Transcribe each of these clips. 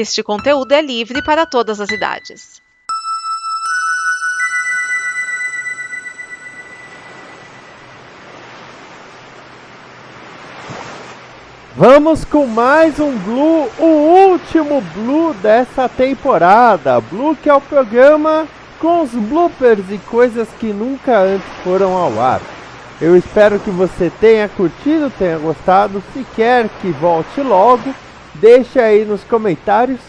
Este conteúdo é livre para todas as idades. Vamos com mais um Blue, o último Blue dessa temporada. Blue que é o programa com os bloopers e coisas que nunca antes foram ao ar. Eu espero que você tenha curtido, tenha gostado. Se quer que volte logo, deixe aí nos comentários.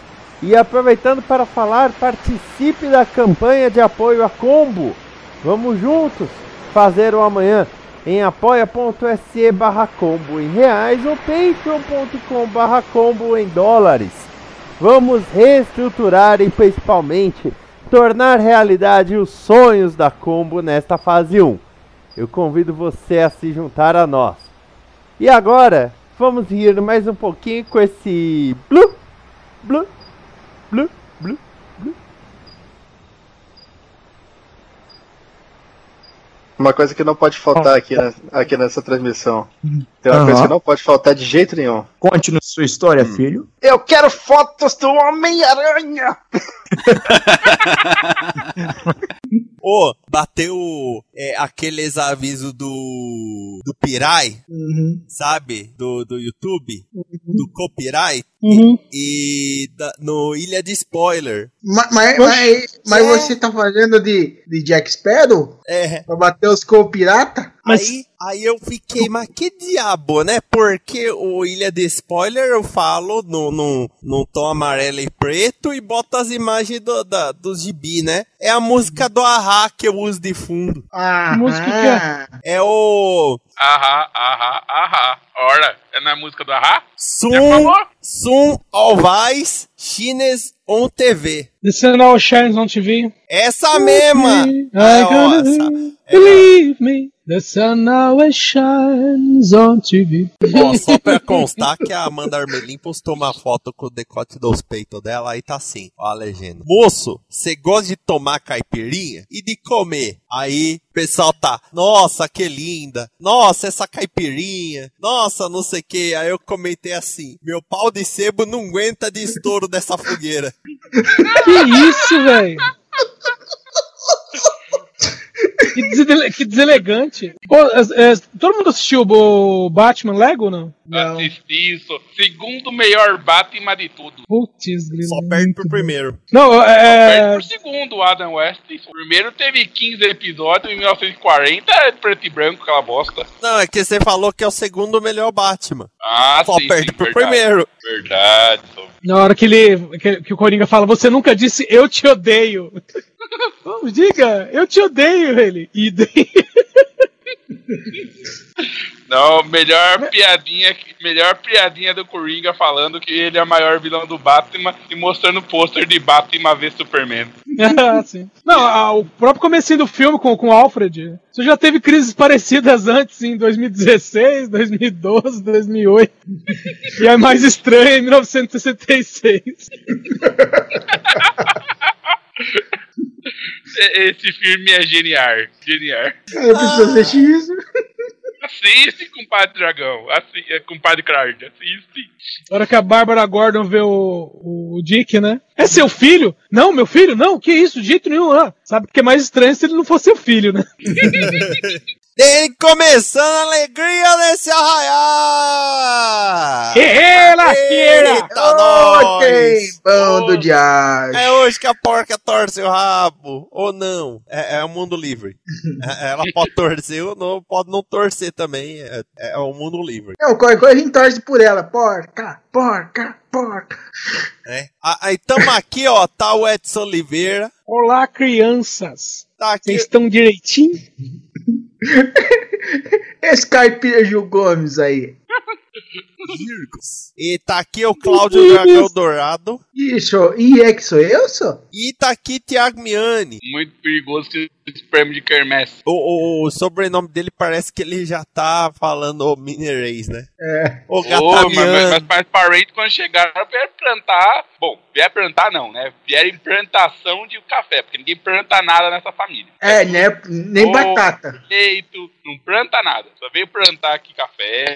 E aproveitando para falar, participe da campanha de apoio a Combo. Vamos juntos fazer o amanhã em apoia.se barra combo em reais ou patreon.com barra combo em dólares. Vamos reestruturar e principalmente tornar realidade os sonhos da combo nesta fase 1. Eu convido você a se juntar a nós. E agora, vamos rir mais um pouquinho com esse blue, blue, blue, Uma coisa que não pode faltar aqui, né, aqui nessa transmissão. Tem uma Aham. coisa que não pode faltar de jeito nenhum. Conte-nos sua história, filho. Eu quero fotos do Homem-Aranha! Ô, bateu é, aqueles avisos do. do Pirai, Uhum. sabe? Do, do YouTube, do copyright. Uhum. E da- no Ilha de Spoiler. Ma- Mas, mas, mas você tá fazendo de, de Jack Sparrow? É. Pra bater os com pirata? Aí, aí eu fiquei, mas que diabo, né? Porque o Ilha de Spoiler eu falo no, no, no tom amarelo e preto e boto as imagens do, da, do gibi, né? É a música do Ahá que eu uso de fundo. Ah, música que é? É o Ahá, ahá, ahá. Ora, é na música do ahá? Sun. Sun Alvais Chines on TV. The Sun All Shines on TV. Essa mesma! Believe me, the sun always shines on TV. Ó, só pra constar que a Amanda Armelin postou uma foto com o decote dos peitos dela, aí tá assim, ó a legenda. Moço, você gosta de tomar caipirinha e de comer? Aí pessoal tá, nossa, que linda, nossa, essa caipirinha, nossa, não sei o que. Aí eu comentei assim, meu pau de sebo não aguenta de estouro dessa fogueira. Que isso, velho? Que, desele- que deselegante. Pô, é, é, todo mundo assistiu o Batman Lego ou não? Assisti isso. Segundo melhor Batman de tudo. Putz, grilo. Só perde pro primeiro. Não, é. Perde pro segundo, o Adam West. O primeiro teve 15 episódios, em 1940 é preto e branco, aquela bosta. Não, é que você falou que é o segundo melhor Batman. Ah, Só sim, perde sim, pro verdade. primeiro. Verdade. só- Na hora que ele. Que, que o Coringa fala, você nunca disse eu te odeio. Vamos, diga, eu te odeio, ele. Idem. Não, melhor piadinha, melhor piadinha do Coringa falando que ele é o maior vilão do Batman e mostrando o pôster de Batman v Superman. Ah, sim. Não, ah, o próprio comecinho do filme com, com o Alfred. Você já teve crises parecidas antes, em 2016, 2012, 2008. E a mais estranha em 1966. E- Esse filme é genial. Genial. Eu preciso assistir isso. Assiste, compadre Dragão. Assi é, compadre Crard. Assiste. Na hora que a Bárbara Gordon vê o, o Dick, né? É seu filho? Não, meu filho? Não, que isso, de jeito nenhum. Ah, sabe que é mais estranho se ele não fosse seu filho, né? Tem começando a alegria desse arraiar! Hehe, lasqueira! Eita, nós! tempão do diabo. É hoje que a porca torce o rabo. Ou não. É, é o mundo livre. É- ela pode torcer ou não, pode não torcer também. É, é o mundo livre. Não, qualquer coisa a gente torce por ela. Porca, porca, porca. Ah, Aí tamo aqui, ó. Tá o Edson Oliveira. Olá, crianças. Tá aqui. Vocês estão direitinho? Esse caipira Gil Gomes aí. Virgos. E tá aqui o Cláudio Dragão Dourado. Isso, e é que sou eu, só? E tá aqui Tiago Miani. Muito perigoso que esse prêmio de Kermesse. O, o- o sobrenome dele parece que ele já tá falando mineirês, né? É. O Ô, mas, mas, mas quando chegaram, vieram plantar. Bom, vieram plantar não, né? Vieram em plantação de café, porque ninguém planta nada nessa família. É, né? Nem Ô, batata. Leito, não planta nada. Só veio plantar aqui café.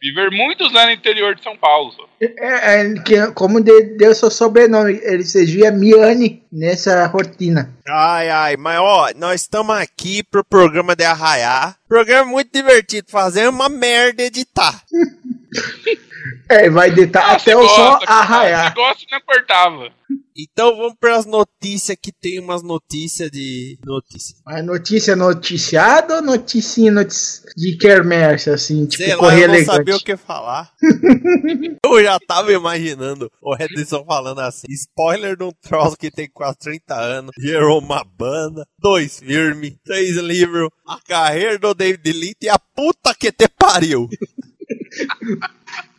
Viver muitos anos interior de São Paulo. só. É, é, que, como de- deu seu sobrenome, ele seja Miane nessa rotina. Ai, ai, mas ó, nós estamos aqui pro programa de arraiar. Programa muito divertido, fazer uma merda editar. É, vai deitar Ah, até o sol arraiar. Você gosta e não cortava. Então vamos pras notícias que tem umas notícias de notícia. Mas notícia noticiada ou noticinha notici- de quermesse, assim, tipo, Sei lá, correr eu não elegante? sabia o que falar. eu já tava imaginando o Edson falando assim: spoiler de um troço que tem quase 30 anos, gerou uma banda, dois filmes, três livros, a carreira do David Lynch e a puta que te pariu.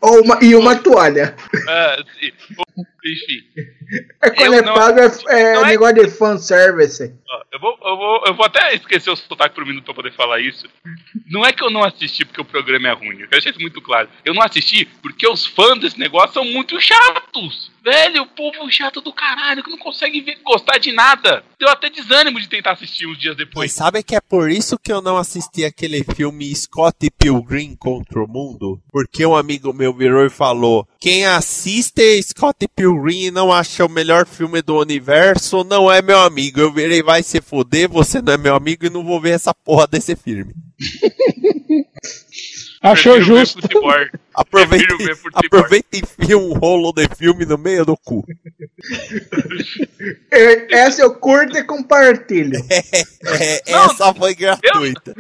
Ou uma, e uma toalha. Sim. Enfim. É quando Eu é não- pago, é, é não é- negócio de fanservice. Eu, vou, eu, vou, eu vou até esquecer o sotaque por um minuto pra poder falar isso. Não é que eu não assisti porque o programa é ruim. Eu deixei isso muito claro. Eu não assisti porque os fãs desse negócio são muito chatos. Velho, o povo chato do caralho que não consegue ver, gostar de nada. Deu até desânimo de tentar assistir uns dias Pois depois. sabe que é por isso que eu não assisti aquele filme Scott Pilgrim contra o Mundo? Porque um amigo meu virou e falou: quem assiste Scott Pilgrim e não acha o melhor filme do universo não é meu amigo. Eu virei, vai se foder, você não é meu amigo e não vou ver essa porra desse filme. Achou justo. e enfia um rolo de filme no meio do cu. É, Essa eu curto e compartilho. É, Não, essa foi gratuita.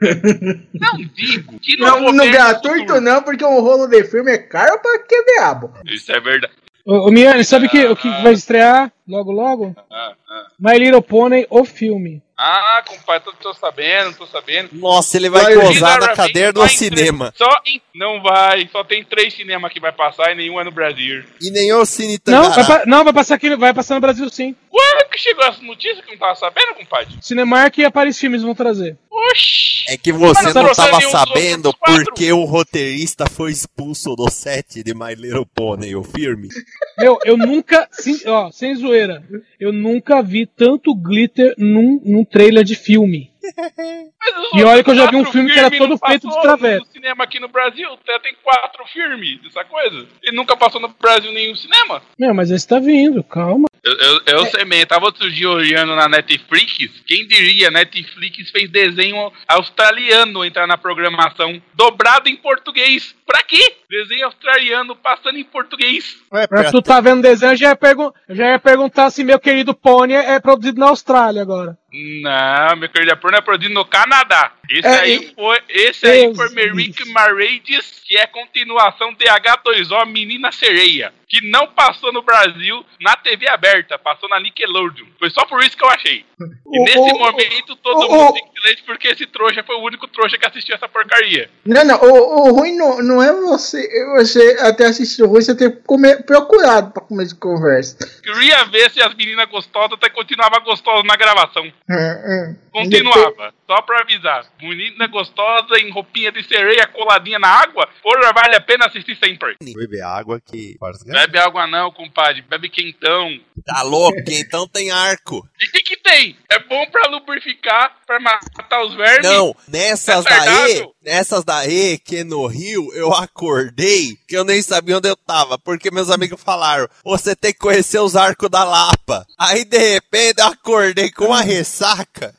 Não digo que no, Não, no gratuito futuro- não, porque um rolo de filme é caro pra que diabo. Isso é verdade. Ô, ô Miane, sabe que, o que vai estrear logo logo? Ah, ah. My Little Pony, o filme. Ah, compadre, tô, tô sabendo, tô sabendo. Nossa, ele vai Gina na cadeira do cinema. três- Só em, não vai, só tem três cinemas que vai passar e nenhum é no Brasil. E nem o Cine Não vai, não, vai passar aqui, vai passar no Brasil sim. Quando que chegou essa notícia que eu não tava sabendo, compadre? Cinemark e a Paris Filmes vão trazer. Oxi! É que você Mas não trouxeram tava nenhum sabendo porque o roteirista foi expulso do set de My Little Pony, o filme. Meu, eu nunca, sim, ó, sem zoeira, eu nunca vi tanto glitter num, num trailer de filme. Mas E olha que eu já vi um filme que era todo feito de traveco. No cinema aqui no Brasil, até tem quatro filmes dessa coisa. E nunca passou no Brasil nenhum cinema. Meu, mas esse tá vindo, calma. Eu, eu, eu sei mesmo, tava outro dia olhando na Netflix. Quem diria, Netflix fez desenho australiano entrar na programação, dobrado em português. Pra quê? Desenho australiano passando em português. Ué, Pra tu tá vendo desenho, eu já ia, pergun já ia perguntar se meu querido Pony é produzido na Austrália agora. Não, meu querido Porno é produzido no Canadá. Esse É, aí e- foi, esse aí Deus foi Merrick Marriages, que é continuação de H2O Menina Sereia, que não passou no Brasil na TV aberta, passou na Nickelodeon. Foi só por isso que eu achei. E O- nesse o- momento todo o- mundo tem silêncio porque esse trouxa foi o único trouxa que assistiu essa porcaria. Não, não, o, ruim não, não é você, você até assistir o ruim, você ter come- procurado pra começo de conversa. Queria ver se as meninas gostosas até continuava gostosa na gravação. Hum, hum. Continuava, só pra avisar. Menina gostosa em roupinha de sereia coladinha na água, porra, vale a pena assistir sempre. Beber água que. Bebe água não, compadre, bebe quentão. Tá louco? Então tem arco. E o que, que tem? É bom pra lubrificar, pra matar os vermes? Não, nessas daí, Retardável. nessas daí que no Rio eu acordei que eu nem sabia onde eu tava, porque meus amigos falaram, você tem que conhecer os arcos da Lapa. Aí de repente eu acordei com uma ressaca.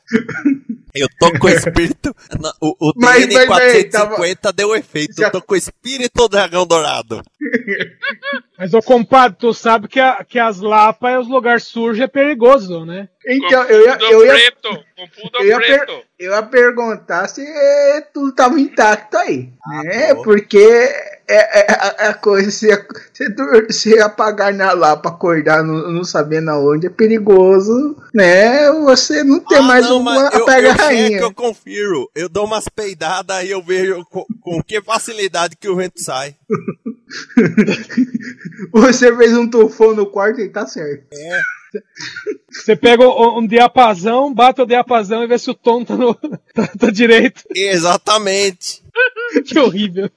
Eu tô com o espírito. O, o Mas, mas, 450 deu efeito. Eu tô com o espírito do dragão dourado. Mas, ô compadre, tu sabe que, a- que as lapas e os lugares sujos é perigoso, né? Então, eu ia, eu, ia, preto, eu, ia per- eu ia perguntar se tudo tava intacto aí. né? bom. Porque é, é a, a coisa, se, se, se apagar na lá pra acordar não, não sabendo aonde, é perigoso, né? Você não tem Ah, mais não, uma eu, pega eu rainha. checo, eu confiro. Eu dou umas peidadas e eu vejo com, com que facilidade que o vento sai. Você fez um tufão no quarto e tá certo. Você pega um, um diapasão, bate o diapasão e vê se o tom tá, no, tá, tá direito. Exatamente. Que horrível.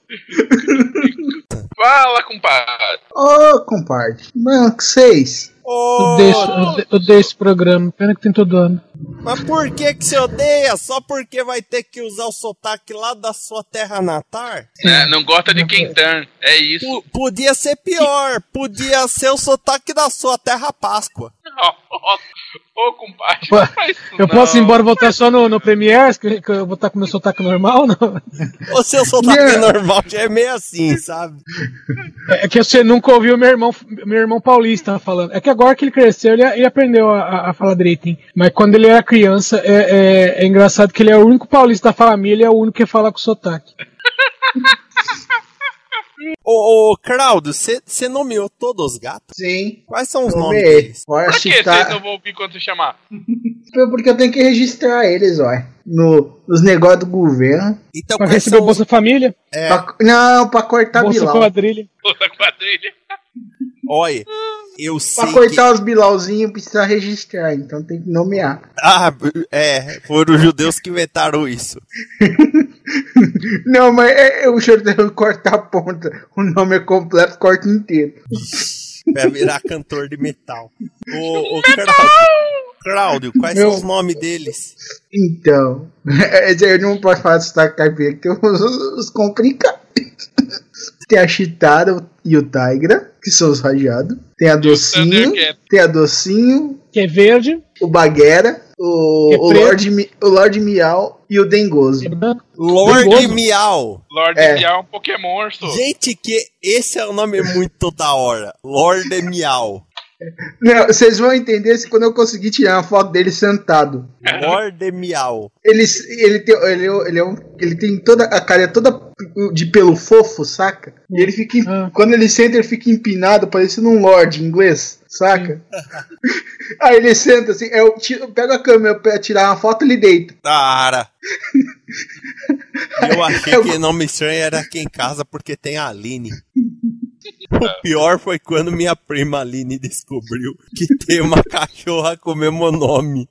Fala, compadre. Ô, compadre. Mano, que seis. Ô, Eu deixo, eu, eu deixo esse programa. Pena que tem todo ano. Mas por que que você odeia? Só porque vai ter que usar o sotaque lá da sua terra natal? É, não gosta de Quentin. É isso. P- podia ser pior. Podia ser o sotaque da sua terra Páscoa. Ô, compadre, Pô, Eu não. posso ir embora e voltar só no, no Premiere, que, que eu vou estar com meu sotaque normal, não? O seu sotaque Yeah. normal já é meio assim, sabe? É que você nunca ouviu meu irmão, meu irmão paulista falando. É que agora que ele cresceu, ele, ele aprendeu a, a- a falar direitinho. Mas quando ele era criança, é, é- é engraçado que ele é o único paulista da família, é o único que fala com sotaque. Ô, ô Claudio, você nomeou todos os gatos? Sim. Quais são os Vamos nomes deles? Pra que vocês citar. não vão ouvir quando chamar? Porque eu tenho que registrar eles, ó. No, nos negócios do governo. Então, Pra receber o são. Bolsa Família, É, Pra- não, pra cortar Bolsa Bilal. Quadrilha. Outra quadrilha. Olha, eu sei Pra que... cortar os Bilalzinhos precisa registrar, então tem que nomear. Ah, é, foram os judeus que inventaram isso. Não, mas é, é, o deve cortar a ponta. O nome é completo, corta inteiro. Vai virar cantor de metal. Ô, ô Claudio, Claudio, quais Meu- são os nomes deles? Então, eu não posso falar de sotaque caipira, que tem os, os complicados. Tem a Chitara e o Tigra, que são os rajados. Tem a Docinho, tem a Docinho, Que é verde, o Baguera, o, é o, Mi- o Lorde Miau e o Dengoso. é Perigoso. Miau. Lorde É. Miau é um Pokémon. Gente, que esse é um nome muito da hora. Lorde Miau. Não, vocês vão entender se quando eu conseguir tirar uma foto dele sentado. Lorde Miau. Ele, ele, tem, ele, é- ele, é um, ele tem toda a cara é toda de pelo fofo, saca? E ele fica. Ah. Quando ele senta, ele fica empinado, parecendo um lord inglês, saca? Aí ele senta assim, eu, tiro, eu pego a câmera pra tirar uma foto ele deita. Cara. Eu achei Eu- que nome estranho era aqui em casa porque tem a Aline. O pior foi quando minha prima Aline descobriu que tem uma cachorra com o mesmo nome.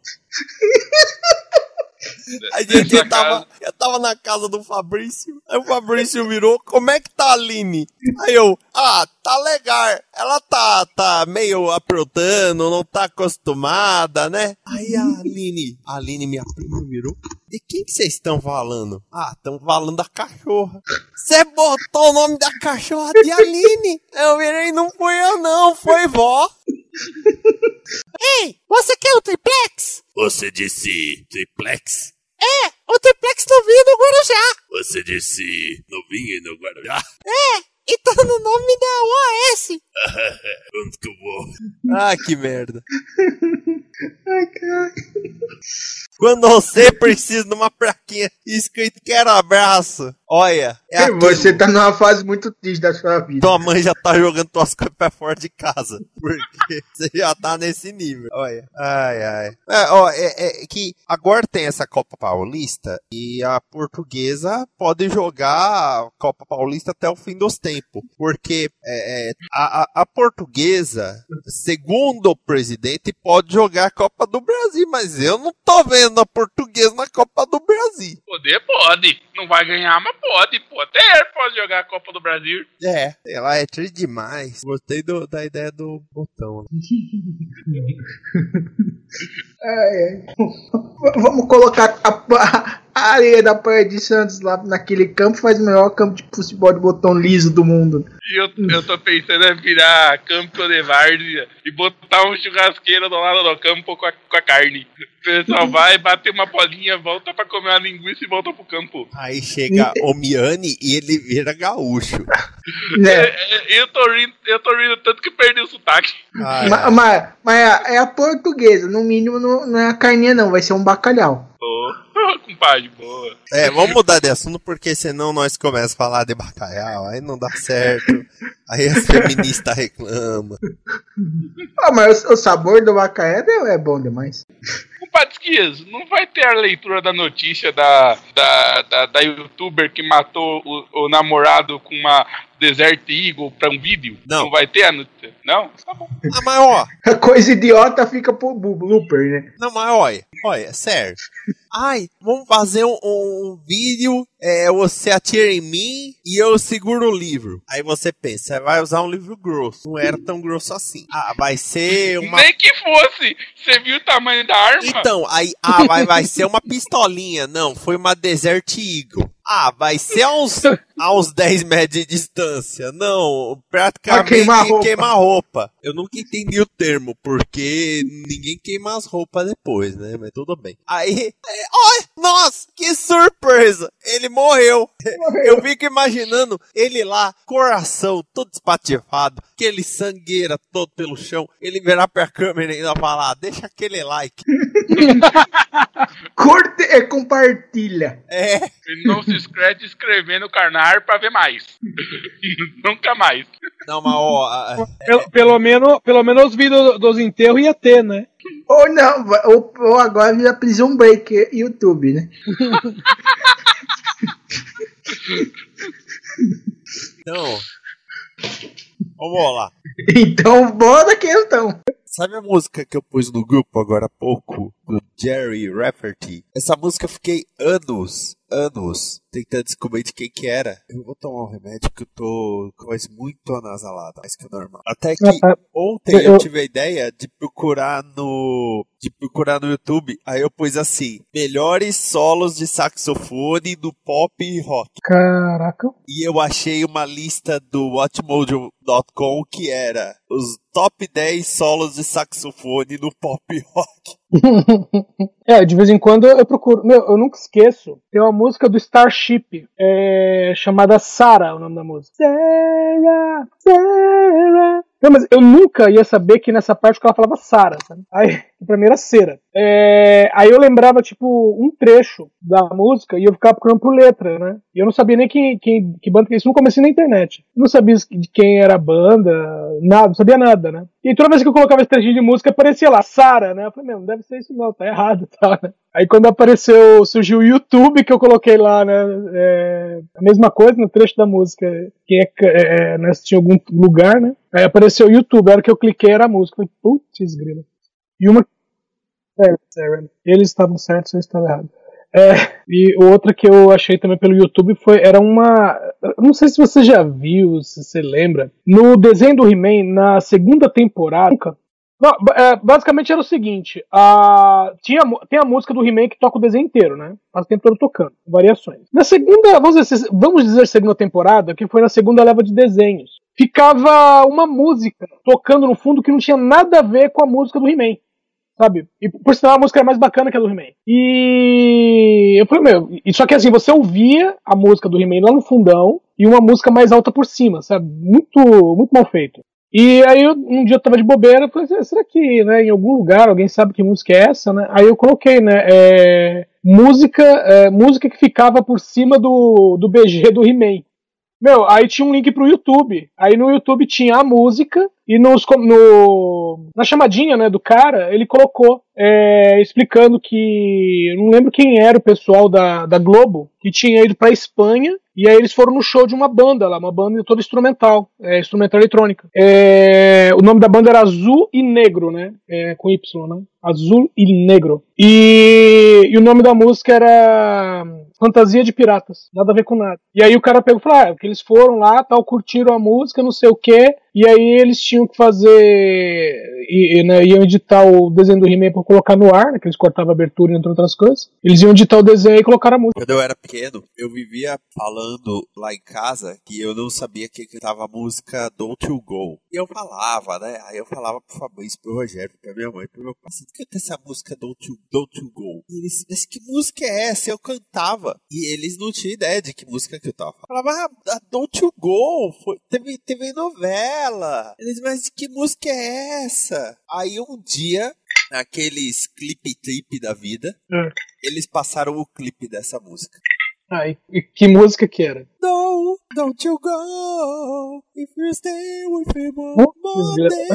A gente Nessa tava, eu tava na casa do Fabrício, aí o Fabrício virou, como é que tá a Aline? Aí eu, ah, tá legal, ela tá, tá meio aprontando, não tá acostumada, né? Aí a Aline, a Aline, minha prima, virou, de quem que vocês estão falando? Ah, estão falando da cachorra. Você botou o nome da cachorra de Aline? Eu virei, não fui eu não, foi vó. Ei, você quer o triplex? Você disse triplex? É, o triplex novinho do Guarujá. Você disse novinho no Guarujá? É, e tá no nome da OAS. Muito bom. Ah, que merda. Quando você precisa de uma plaquinha escrito quero abraço, olha, é. Você tá numa fase muito triste da sua vida. Tua mãe já tá jogando tuas coisas pra fora de casa. Porque você já tá nesse nível. Olha. Ai, ai. É, ó, é, é que agora tem essa Copa Paulista e a portuguesa pode jogar a Copa Paulista até o fim dos tempos. Porque é, é, a, a- a portuguesa, segundo o presidente, pode jogar a Copa do Brasil. Mas eu não tô vendo a portuguesa na Copa do Brasil. Poder pode. Não vai ganhar, mas pode. Pô, até ele pode jogar a Copa do Brasil. É, ela é triste demais. Gostei do- da ideia do botão. V- Vamos colocar a, a- a areia da Praia de Santos lá naquele campo, faz o melhor campo de futebol de botão liso do mundo. E eu, eu tô pensando em virar campo de várzea e botar um churrasqueiro do lado do campo com a, com a carne. O pessoal vai, bate uma bolinha, volta pra comer uma linguiça e volta pro campo. Aí chega o Miani e ele vira gaúcho. Né? É, é, Eu tô rindo, eu tô rindo tanto que perdi o sotaque. Ai, Ma- ai. Mas, mas é, a- é a portuguesa, no mínimo não, não é a carninha não, vai ser um bacalhau. Ô, compadre, boa. É, vamos mudar de assunto porque senão nós começamos a falar de bacalhau, aí não dá certo. Aí as feministas reclamam. Ah, mas o, sabor do bacalhau é, é bom demais. Compadre Esquias, não vai ter a leitura da notícia da, da, da, da youtuber que matou o, o namorado com uma Desert Eagle pra um vídeo? Não. Não vai ter a notícia? Não? Tá bom. Ah, mas ó, A coisa idiota fica pro blooper, né? não, mas olha, Olha, certo. Ai, vamos fazer um, um vídeo, é, você atira em mim e eu seguro o livro. Aí você pensa, vai usar um livro grosso. Não era tão grosso assim. Ah, vai ser uma Nem que fosse. Você viu o tamanho da arma? Então, aí, ah, vai, vai ser uma pistolinha. Não, foi uma Desert Eagle. Ah, vai ser a uns, a uns 10 metros de distância. Não, praticamente Pra queimar roupa. queima roupa. Eu nunca entendi o termo, porque ninguém queima as roupas depois, né? Mas tudo bem. Aí, olha, nossa, que surpresa! Ele morreu. Eu fico imaginando ele lá, coração todo espatifado, aquele sangueira todo pelo chão, ele virar pra câmera e ainda falar, "Ah, deixa aquele like. Curte e compartilha. É, E não se inscreve inscrever no canal pra ver mais. Nunca mais. não, mas ó, a- Pelo, pelo menos, pelo menos os vídeos dos enterros ia ter, né? Ou não, ou, ou agora vira Prison Break YouTube, né? Não. Vamos lá. Então, bora questão. Sabe a música que eu pus no grupo agora há pouco? Do Jerry Rafferty? Essa música eu fiquei anos, anos, tentando descobrir de quem que era. Eu vou tomar um remédio que eu tô com a voz muito anasalada, mais que o normal. Até que Ah, ontem eu eu- tive a ideia de procurar no... De procurar no YouTube. Aí eu pus assim, melhores solos de saxofone do pop e rock. Caraca. E eu achei uma lista do Watchmojo.com que era os top 10 solos de saxofone no pop rock. É, de vez em quando eu procuro. Meu, eu nunca esqueço. Tem uma música do Starship, é, chamada Sarah, o nome da música. Sarah, Sarah. Não, mas eu nunca ia saber que nessa parte que ela falava Sarah, sabe? Aí, pra mim era cera. É, aí eu lembrava, tipo, um trecho da música e eu ficava procurando por letra, né? E eu não sabia nem quem, quem, que banda que é isso no começo na internet. Não sabia de quem era a banda, nada, não sabia nada, né? E toda vez que eu colocava esse trechinho de música, aparecia lá, Sara, né? Eu falei, meu, não deve ser isso não, tá errado, tá? né? Aí quando apareceu, surgiu o YouTube que eu coloquei lá, né? é, a mesma coisa no trecho da música, é, que- é, né, se tinha algum lugar, né? Aí apareceu o YouTube, a hora que eu cliquei era a música. Falei, putz, grila. E uma. É, Sarah. Eles estavam certos, eu estava errado. É, e outra que eu achei também pelo YouTube foi era uma, não sei se você já viu, se você lembra, no desenho do He-Man na segunda temporada. Não, é, basicamente era o seguinte, a, tinha, tem a música do He-Man que toca o desenho inteiro, né? Passa o tempo todo tocando, variações. Na segunda, vamos dizer, vamos dizer segunda temporada, que foi na segunda leva de desenhos, ficava uma música tocando no fundo que não tinha nada a ver com a música do He-Man sabe? E por sinal a música era mais bacana que a do He-Man. E eu falei, meu, só que assim, você ouvia a música do He-Man lá no fundão e uma música mais alta por cima, sabe? Muito, muito mal feito. E aí eu- um dia eu tava de bobeira, falei, assim, será que né, em algum lugar alguém sabe que música é essa, né? Aí eu coloquei, né, é, música, é, música que ficava por cima do, do BG do He-Man. Meu, aí tinha um link pro YouTube. Aí no YouTube tinha a música e nos, no, na chamadinha né, do cara, ele colocou é, explicando que. Não lembro quem era o pessoal da, da Globo que tinha ido pra Espanha. E aí eles foram no show de uma banda lá, uma banda toda instrumental, é, instrumental eletrônica. É, o nome da banda era Azul e Negro, né? É, com Y, né? Azul e Negro. E, e o nome da música era Fantasia de Piratas. Nada a ver com nada. E aí o cara pegou e falou: ah, que eles foram lá, tal, curtiram a música, não sei o quê. E aí eles tinham que fazer. E, e, né, iam editar o desenho do He-Man pra colocar no ar, né? Que eles cortavam a abertura e entre outras coisas. Eles iam editar o desenho e colocar a música. Quando eu era pequeno, eu vivia falando lá em casa que eu não sabia quem cantava a música Don't You Go. E eu falava, né? Aí eu falava pro Fabrício, pro Rogério, pra minha mãe, pro meu pai, você canta essa música Don't You, Don't you Go? E eles, mas que música é essa? Eu cantava. E eles não tinham ideia de que música que eu tava. Eu falava, ah, Don't You Go, foi, teve, teve novela. Eles, mas que música é essa? Aí um dia, naqueles clipe-trip da vida, Hum. eles passaram o clipe dessa música. Ah, e, e que música que era? No, don't you go if you stay with me one more day.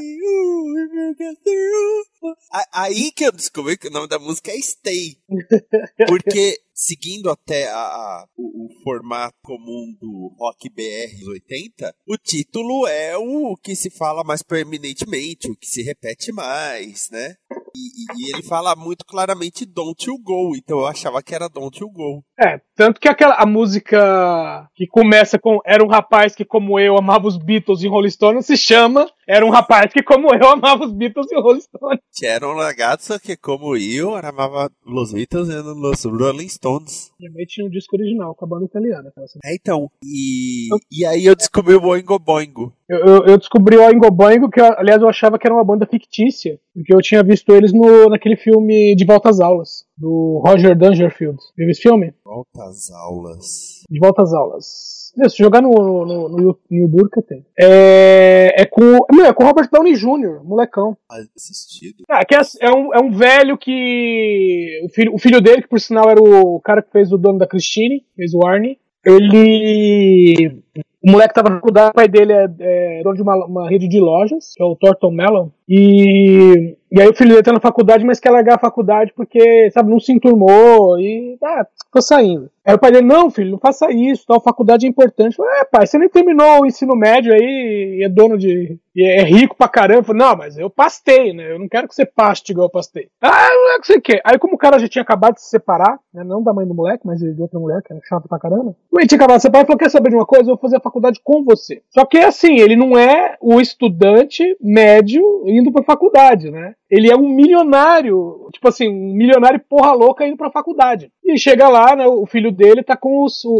You get through. Aí que eu descobri que o nome da música é Stay. Porque, seguindo até a- a- o, o formato comum do rock BR dos 80, o título é o que se fala mais preeminentemente, o que se repete mais, né? E, e ele fala muito claramente Don't You Go, então eu achava que era Don't You Go. É, tanto que aquela a música que começa com Era um rapaz que, como eu, amava os Beatles e Rolling Stones, se chama Era um rapaz que, como eu, amava os Beatles e Rolling Stones. Que era um ragazzo que, como eu, amava os Beatles e os Rolling Stones. Minha mãe tinha um disco original com a banda italiana. É, então. E, e aí eu descobri o Boingo Boingo. Eu, eu, eu descobri o Oingo Boingo, que aliás eu achava que era uma banda fictícia, porque eu tinha visto eles no, naquele filme De Volta às Aulas, do Roger Dangerfield. Viu esse filme? Volta às aulas. De Volta às Aulas. Meu, se jogar no, no, no, no Burka tem. É, é com. Meu, é com o Robert Downey Jr., molecão. Assistido. Ah, que é, é um, é um velho que. O filho, o filho dele, que por sinal era o cara que fez o dono da Christine, fez o Arnie. Ele. O moleque tava na faculdade, o pai dele é, é dono de uma, uma rede de lojas, que é o Thornton Mellon. E, e aí o filho dele tá na faculdade, mas quer largar a faculdade porque, sabe, não se enturmou e ah, ficou saindo. Aí o pai dele, não, filho, não faça isso, tal, faculdade é importante. Falei, é, pai, você nem terminou o ensino médio aí e é dono de. é rico pra caramba. Falei, não, mas eu pastei, né? Eu não quero que você paste igual eu pastei. Ah, não é que você quer. Aí, como o cara já tinha acabado de se separar, né? Não da mãe do moleque, mas de outra mulher, que era chata pra caramba. Ele tinha acabado de se separar e falou: quer saber de uma coisa? Eu vou fazer a faculdade com você. Só que assim, ele não é o estudante médio indo pra faculdade, né? Ele é um milionário, tipo assim, um milionário porra louca indo pra faculdade. E chega lá, né? O filho dele tá com os, o,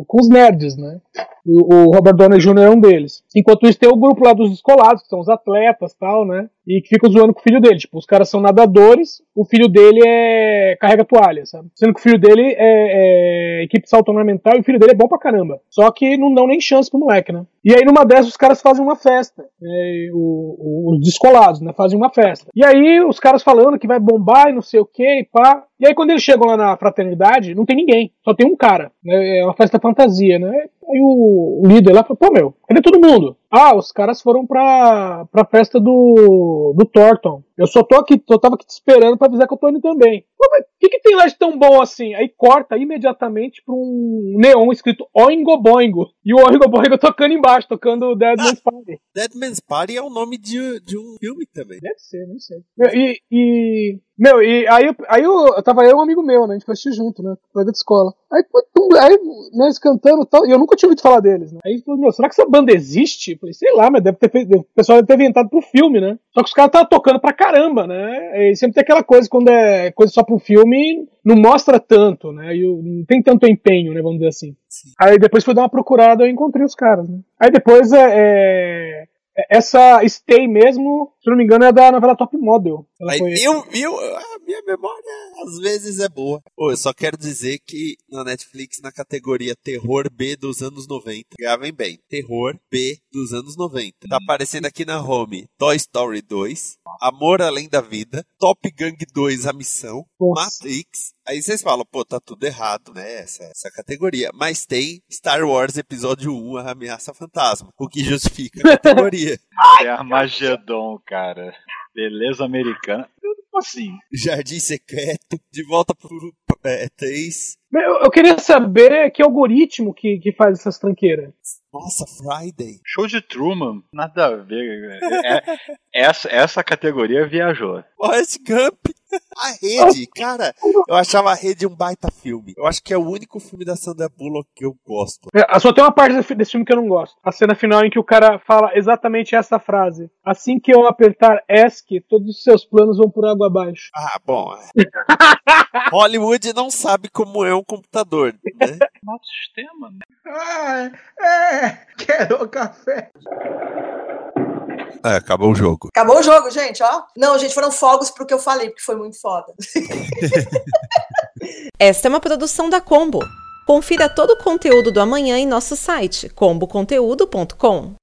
o- com os nerds, né? O, o Robert Downey Jr. é um deles. Enquanto isso, tem o grupo lá dos descolados, que são os atletas tal, né? E que ficam zoando com o filho dele. Tipo, os caras são nadadores, o filho dele é. carrega toalha, sabe? Sendo que o filho dele é, é equipe salto ornamental e o filho dele é bom pra caramba. Só que não dão nem chance pro moleque, né? E aí, numa dessas, os caras fazem uma festa. né? O- o- os descolados, né? Fazem uma festa. E aí, os caras falando que vai bombar e não sei o que, e pá. E aí, quando eles chegam lá na fraternidade, não tem ninguém. Só tem um cara. né? É uma festa fantasia, né? Aí o, líder lá falou, pô, meu, cadê todo mundo? Ah, os caras foram pra, pra festa do, do Thornton. Eu só tô aqui, eu tava aqui te esperando pra avisar que eu tô indo também. Pô, mas o que, que tem lá de tão bom assim? Aí corta imediatamente pra um neon escrito Oingo Boingo. E o Oingo Boingo tocando embaixo, tocando Dead Man's Party. Dead Man's Party é o nome de, de um filme também. Deve ser, não sei. E, e- meu, e aí, eu- aí eu, eu tava eu e um amigo meu, né? A gente foi assistir junto, né? Colega de escola. Aí, aí né, eles cantando e tal, e eu nunca tinha ouvido falar deles, né? Aí falou, meu, será que essa banda existe? Eu falei, sei lá, mas deve ter feito, o pessoal deve ter inventado pro filme, né? Só que os caras estavam tocando pra caramba, né? E sempre tem aquela coisa, quando é coisa só pro filme, não mostra tanto, né? E não tem tanto empenho, né? Vamos dizer assim. Aí depois fui dar uma procurada e encontrei os caras, né? Aí depois é, é- essa Stay mesmo, se não me engano, é da novela Top Model. Ela foi- viu, viu? A minha memória às vezes é boa. Pô, eu só quero dizer que na Netflix, na categoria Terror B dos anos 90, gravem bem. Terror B dos anos 90. Tá aparecendo aqui na home Toy Story 2, Amor Além da Vida, Top Gang 2 A Missão, Nossa. Matrix. Aí vocês falam, pô, tá tudo errado, né? Essa, essa categoria. Mas tem Star Wars Episódio 1, A Ameaça Fantasma, o que justifica a categoria. É Armagedon, cara. Beleza americana. Assim, Jardim Secreto, De Volta pro é, 3. Eu, eu queria saber que algoritmo que, que faz essas tranqueiras. Nossa, Friday. show de Truman, nada a ver. É- essa, essa categoria viajou. Forrest Gump. A Rede, cara, eu achava a Rede um baita filme. Eu acho que é o único filme da Sandra Bullock que eu gosto. É, Só tem uma parte desse filme que eu não gosto. A cena final em que o cara fala exatamente essa frase. Assim que eu apertar ESC, todos os seus planos vão por água abaixo. Ah, bom. Hollywood não sabe como é um computador, né? Nosso sistema, né? Ah, é, quero café. É, acabou o jogo. Acabou o jogo, gente, ó. Não, gente, foram fogos pro que eu falei, porque foi muito foda. Esta é uma produção da Combo. Confira todo o conteúdo do amanhã em nosso site comboconteúdo.com.